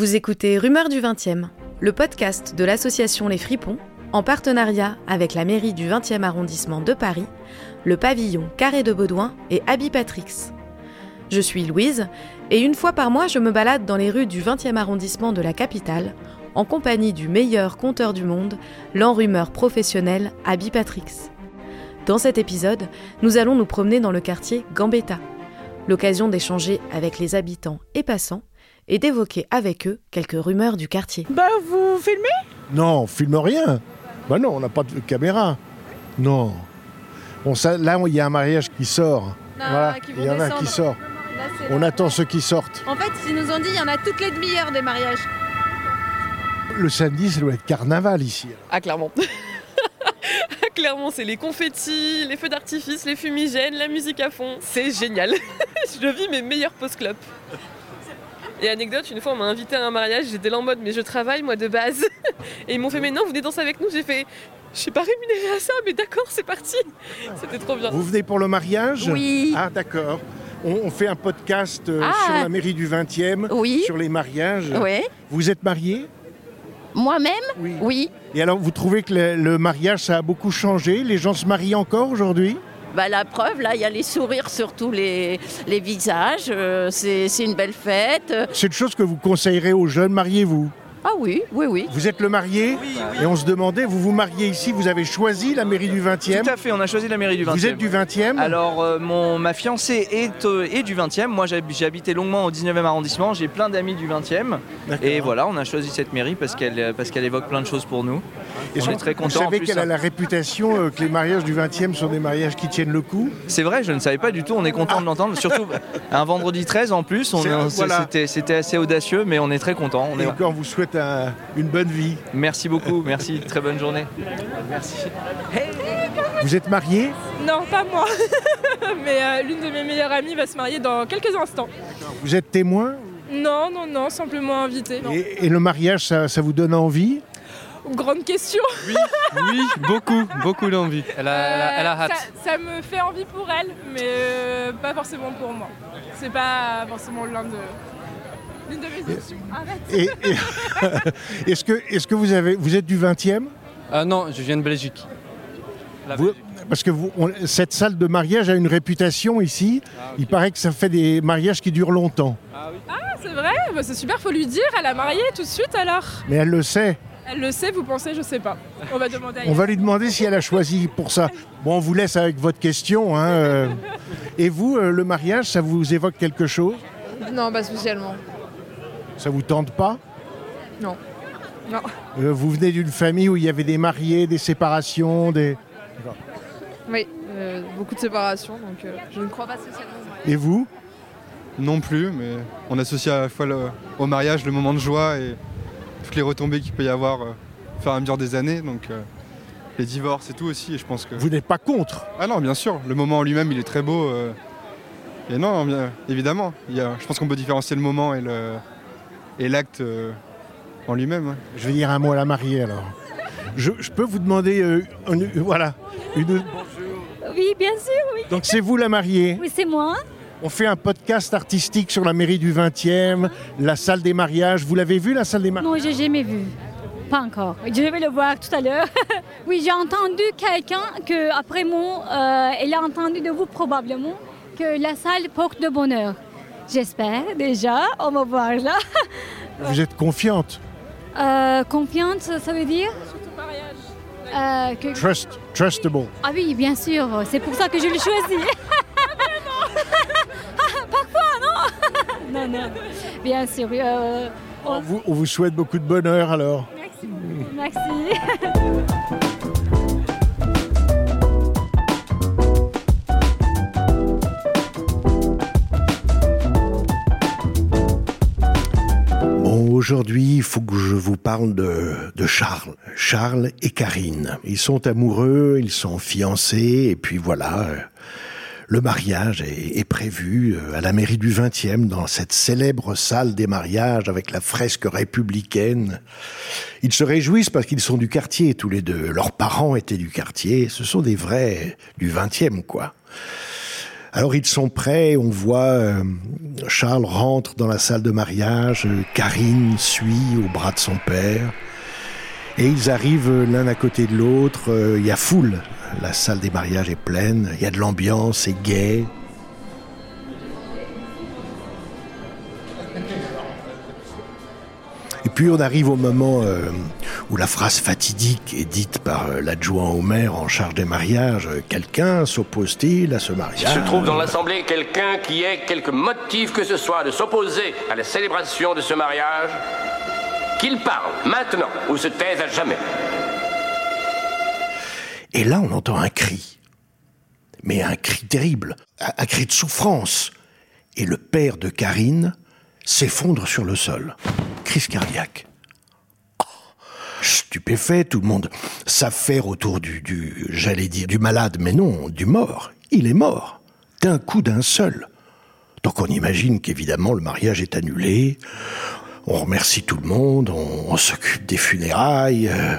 Vous écoutez Rumeurs du 20e, le podcast de l'association Les Fripons, en partenariat avec la mairie du 20e arrondissement de Paris, le pavillon Carré de Baudouin et Patrix. Je suis Louise, et une fois par mois, je me balade dans les rues du 20e arrondissement de la capitale, en compagnie du meilleur conteur du monde, l'enrumeur professionnel Patrix. Dans cet épisode, nous allons nous promener dans le quartier Gambetta, l'occasion d'échanger avec les habitants et passants et d'évoquer avec eux quelques rumeurs du quartier. Bah, vous filmez? Non, on filme rien. Bah non, on n'a pas de caméra. Non. On, là, il y a un mariage qui sort. voilà, il y en a qui sort. on attend ceux qui sortent. En fait, ils nous ont dit il y en a toutes les demi-heures des mariages. Le samedi, ça doit être carnaval ici. Ah, clairement. clairement, c'est les confettis, les feux d'artifice, les fumigènes, la musique à fond. C'est génial. je vis mes meilleurs post-clubs. Et anecdote, une fois on m'a invité à un mariage, j'étais là en mode mais je travaille moi de base. Et ils m'ont fait mais non, vous venez danser avec nous. J'ai fait je suis pas rémunérée à ça, mais d'accord, c'est parti. C'était trop bien. Vous venez pour le mariage Oui. Ah d'accord. On, fait un podcast euh, ah. sur la mairie du 20e, oui. sur les mariages. Oui. Vous êtes mariée Moi-même oui. oui. Et alors, vous trouvez que le mariage, ça a beaucoup changé? Les gens se marient encore aujourd'hui? Bah, la preuve, là, il y a les sourires sur tous les, visages. Euh, c'est une belle fête. C'est une chose que vous conseillerez aux jeunes, mariez-vous ah oui, oui, oui. Vous êtes le marié Et on se demandait, vous vous mariez ici, vous avez choisi la mairie du 20e Tout à fait, on a choisi la mairie du 20e. Vous êtes du 20e Alors, euh, mon, ma fiancée est, euh, est du 20e. Moi, j'ai habité longuement au 19e arrondissement. J'ai plein d'amis du 20e. Et voilà, on a choisi cette mairie parce qu'elle parce qu'elle évoque plein de choses pour nous. Et on est très content. Vous savez qu'elle a hein. la réputation euh, que les mariages du 20e sont des mariages qui tiennent le coup C'est vrai, je ne savais pas du tout. On est content de l'entendre. Surtout un vendredi 13 en plus. C'était assez audacieux, mais on est très content. On et encore, on vous souhaite une bonne vie. Merci beaucoup, merci, très bonne journée. Merci. Vous êtes marié Non, pas moi. Mais euh, l'une de mes meilleures amies va se marier dans quelques instants. Vous êtes témoin? Non, non, non, simplement invité. Et, le mariage, ça, vous donne envie? Grande question. Oui, oui, beaucoup, beaucoup d'envie. Elle a, elle, a, hâte. Ça, me fait envie pour elle, mais euh, pas forcément pour moi. C'est pas forcément l'un de est-ce que, est que vous, avez, vous êtes du 20e ah Non, je viens de Belgique. parce que vous, cette salle de mariage a une réputation ici. Ah, Il paraît que ça fait des mariages qui durent longtemps. Ah, ah c'est vrai bah, C'est super, faut lui dire. Elle a marié tout de suite alors. Mais elle le sait. Elle le sait, vous pensez, je sais pas. On va demander. On va lui demander si elle a choisi pour ça. Bon, on vous laisse avec votre question. Hein, euh. Et vous, euh, le mariage, ça vous évoque quelque chose? Non, pas spécialement. Ça vous tente pas? Non. Non. Euh, vous venez d'une famille où il y avait des mariés, des séparations, des. Oui, euh, beaucoup de séparations, donc euh, je ne crois pas spécialement. Et vous? Non plus, mais on associe à la fois au mariage le moment de joie et toutes les retombées qu'il peut y avoir au fur et à mesure des années, donc les divorces et tout aussi, et je pense que... Vous n'êtes pas contre Ah non, bien sûr, le moment en lui-même, il est très beau. et non, évidemment, je pense qu'on peut différencier le moment et le, et l'acte euh, en lui-même. Hein. Je vais dire un mot à la mariée alors. Je, peux vous demander, euh, voilà, une... Oui, bien sûr, oui. Donc c'est vous la mariée Oui, c'est moi. On fait un podcast artistique sur la mairie du 20e, la salle des mariages. Vous l'avez vu, la salle des mariages Non, j'ai jamais vu. Pas encore. Je vais le voir tout à l'heure. oui, j'ai entendu quelqu'un que, après moi, euh, elle a entendu de vous probablement que la salle porte de bonheur. J'espère déjà. On va voir là. Vous êtes confiante euh, Confiante, ça veut dire Surtout mariage. Euh, que... Trust, trustable. Ah oui, bien sûr. C'est pour ça que je l'ai choisi. Bien sûr. Euh, on... vous, on vous souhaite beaucoup de bonheur alors. Merci. Merci. aujourd'hui, il faut que je vous parle de, Charles. Charles et Karine. Ils sont amoureux, ils sont fiancés, et puis voilà. Le mariage est, prévu euh, à la mairie du 20e, dans cette célèbre salle des mariages avec la fresque républicaine. Ils se réjouissent parce qu'ils sont du quartier, tous les deux. Leurs parents étaient du quartier. Ce sont des vrais du 20e, quoi. Alors ils sont prêts, on voit euh, Charles rentre dans la salle de mariage, Karine suit au bras de son père, et ils arrivent l'un à côté de l'autre, euh, il y a foule, la salle des mariages est pleine, il y a de l'ambiance, c'est gai. Et puis on arrive au moment euh, où la phrase fatidique est dite par euh, l'adjoint au maire en charge des mariages. Euh, Quelqu'un s'oppose-t-il à ce mariage? S'il se trouve dans l'Assemblée quelqu'un qui ait quelque motif que ce soit de s'opposer à la célébration de ce mariage, qu'il parle maintenant ou se taise à jamais. Et là, on entend un cri. Mais un cri terrible, un, cri de souffrance. Et le père de Karine s'effondre sur le sol. Crise cardiaque. Oh, stupéfait, tout le monde s'affaire autour du, du j'allais dire, du malade, mais non, du mort. Il est mort. D'un coup d'un seul. Donc on imagine qu'évidemment le mariage est annulé. On remercie tout le monde, on, s'occupe des funérailles, euh,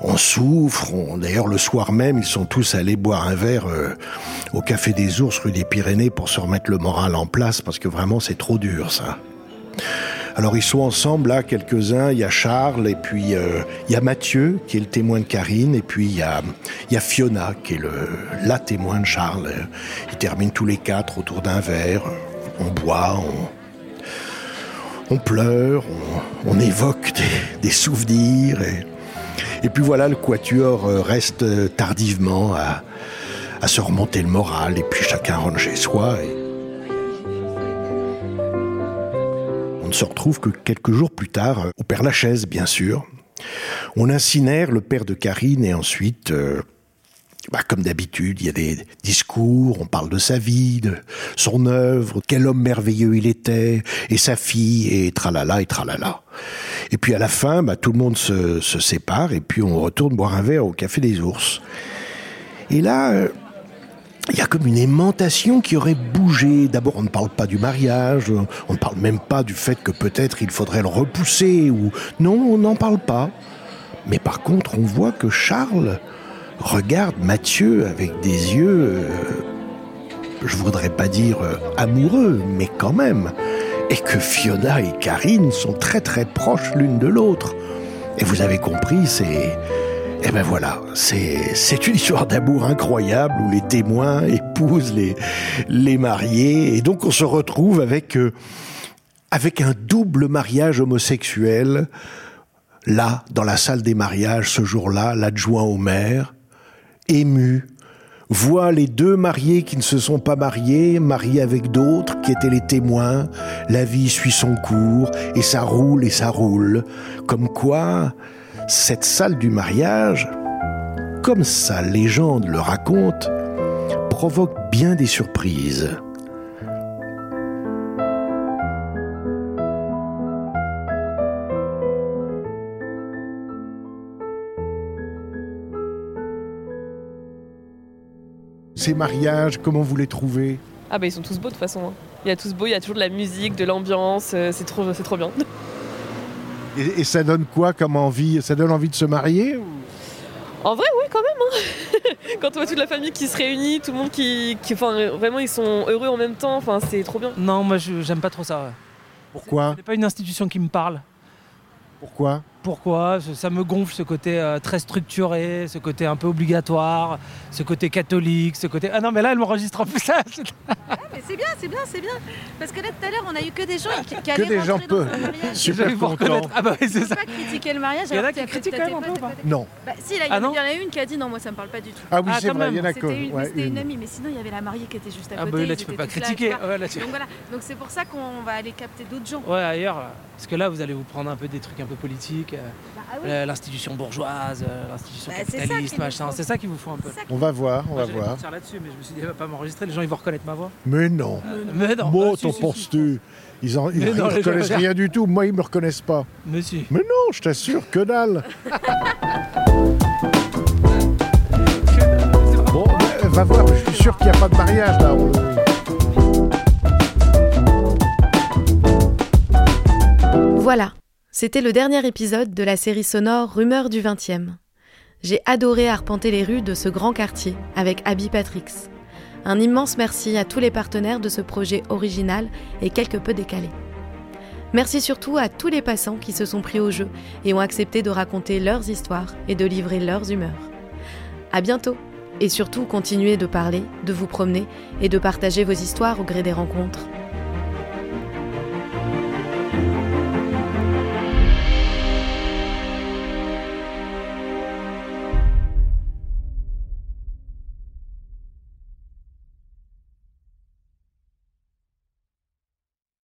on souffre. D'ailleurs, le soir même, ils sont tous allés boire un verre euh, au Café des Ours, rue des Pyrénées, pour se remettre le moral en place, parce que vraiment, c'est trop dur, ça. Alors ils sont ensemble là, quelques-uns. Il y a Charles et puis euh, il y a Mathieu qui est le témoin de Karine et puis il y a, Fiona qui est la témoin de Charles. Ils terminent tous les quatre autour d'un verre. On boit, on, on pleure, on, on évoque des, souvenirs. Et, puis voilà, le quatuor euh, reste tardivement à, se remonter le moral et puis chacun rentre chez soi. Et, ne se retrouve que quelques jours plus tard au Père Lachaise, bien sûr. On incinère le père de Karine et ensuite, euh, bah, comme d'habitude, il y a des discours, on parle de sa vie, de son œuvre, quel homme merveilleux il était, et sa fille, et tralala, et tralala. Et puis à la fin, bah, tout le monde se, sépare, et puis on retourne boire un verre au Café des Ours. Et là... Euh, il y a comme une aimantation qui aurait bougé. D'abord, on ne parle pas du mariage, on ne parle même pas du fait que peut-être il faudrait le repousser, ou non, on n'en parle pas. Mais par contre, on voit que Charles regarde Mathieu avec des yeux, euh, je voudrais pas dire euh, amoureux, mais quand même, et que Fiona et Karine sont très très proches l'une de l'autre. Et vous avez compris, c'est et ben voilà, c'est une histoire d'amour incroyable où les témoins épousent les, les mariés. Et donc on se retrouve avec, euh, avec un double mariage homosexuel. Là, dans la salle des mariages, ce jour-là, l'adjoint au maire, ému, voit les deux mariés qui ne se sont pas mariés, mariés avec d'autres, qui étaient les témoins. La vie suit son cours, et ça roule et ça roule. Comme quoi, cette salle du mariage, comme sa légende le raconte, provoque bien des surprises. Ces mariages, comment vous les trouvez Ah bah ils sont tous beaux de toute façon. Hein. Il y a tous beaux, il y a toujours de la musique, de l'ambiance, euh, c'est trop, c'est trop bien. Et, et, ça donne quoi comme envie? Ça donne envie de se marier ou... En vrai, oui, quand même. Hein. Quand on voit toute la famille qui se réunit, tout le monde qui, qui, enfin, vraiment, ils sont heureux en même temps. Enfin, c'est trop bien. Non, moi, j'aime pas trop ça. Pourquoi? C'est pas une institution qui me parle. Pourquoi? Pourquoi Ça me gonfle ce côté euh, très structuré, ce côté un peu obligatoire, ce côté catholique, ce côté. Ah non, mais là, elle m'enregistre en plus mais c'est bien, c'est bien, c'est bien. Parce que là, tout à l'heure, on a eu que des gens qui, qui que allaient des gens peu dans le mariage. super contents. Ah bah oui, c'est ça. pas critiquer le mariage. Il y en a qui que critiquent quand même un peu, ou t'as- Non. Bah si, là, il y, Ah en a- non il y en a une qui a dit non, moi ça me parle pas du tout. Ah oui, Ah, c'est quand vrai, il y en a C'était que. une, ouais, c'était une une. amie, mais sinon il y avait la mariée qui était juste à Ah côté. bah là, ils tu peux étaient pas là, critiquer. tu vois. Ouais, là, tu- Donc voilà, donc c'est pour ça qu'on va aller capter d'autres gens. Ouais, ailleurs. Parce que là, vous allez vous prendre un peu des trucs un peu politiques. euh, Bah, ah oui. euh, L'institution bourgeoise, euh, l'institution Bah, c'est ça capitaliste, qu'il nous machin. faut. C'est ça qu'il vous faut un peu. C'est ça On va voir, on Moi, va j'allais voir. partir là-dessus, mais je me suis dit, elle va pas m'enregistrer, les gens ils vont reconnaître ma voix. Mais non. Mais non. Moi, Ah, t'en penses-tu Ils Mais gens reconnaissent rien du tout. Moi, ils me reconnaissent pas. Mais si. Mais non, je t'assure, que dalle. Bon, va voir, je suis sûr qu'il n'y a pas de mariage là. Voilà, c'était le dernier épisode de la série sonore Rumeurs du 20e. J'ai adoré arpenter les rues de ce grand quartier avec Abby Patrix. Un immense merci à tous les partenaires de ce projet original et quelque peu décalé. Merci surtout à tous les passants qui se sont pris au jeu et ont accepté de raconter leurs histoires et de livrer leurs humeurs. À bientôt et surtout continuez de parler, de vous promener et de partager vos histoires au gré des rencontres.